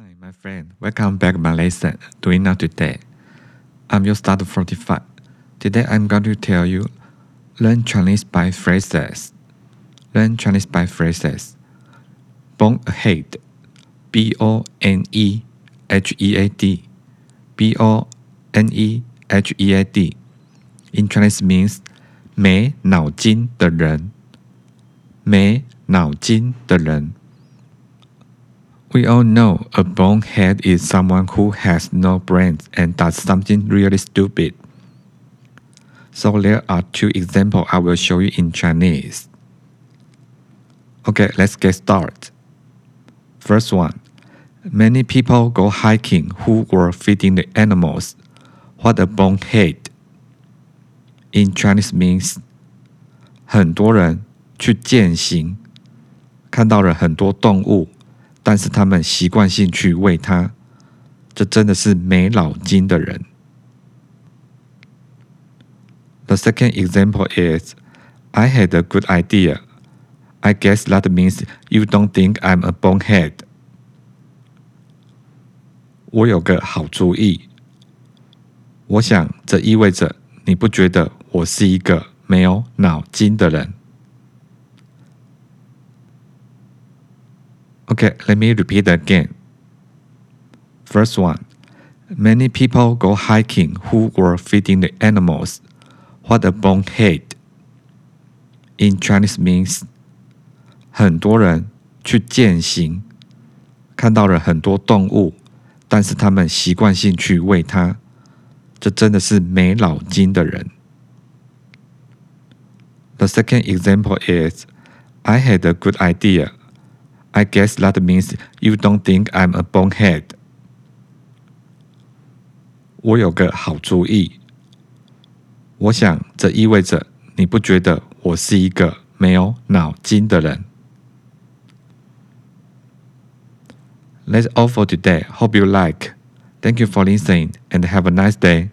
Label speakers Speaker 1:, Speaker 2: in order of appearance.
Speaker 1: Hi, my friend. Welcome back my lesson. Doing now today. I'm your start 45. Today I'm going to tell you learn Chinese by phrases. Learn Chinese by phrases. Bone head. B O N E H E A D. B O N E H E A D. In Chinese means 没脑筋的人。没脑筋的人。We all know a bonehead is someone who has no brains and does something really stupid. So there are two examples I will show you in Chinese. Okay, let's get started. First one. Many people go hiking who were feeding the animals. What a bonehead. In Chinese means 很多人去践行，看到了很多动物。 但是他们习惯性去喂它，这真的是没脑筋的人。The second example is, I had a good idea. I guess that means you don't think I'm a bonehead. 我有个好主意，我想这意味着你不觉得我是一个没有脑筋的人。Okay, let me repeat again. First one Many people go hiking who were feeding the animals. What a bonehead! In Chinese means 很多人去践行，看到了很多动物，但是他们习惯性去喂它，这真的是没脑筋的人。The second example is I had a good idea. I guess that means you don't think I'm a bonehead. 我有个好主意，我想这意味着你不觉得我是一个没有脑筋的人。That's all for today. Hope you like. Thank you for listening and have a nice day.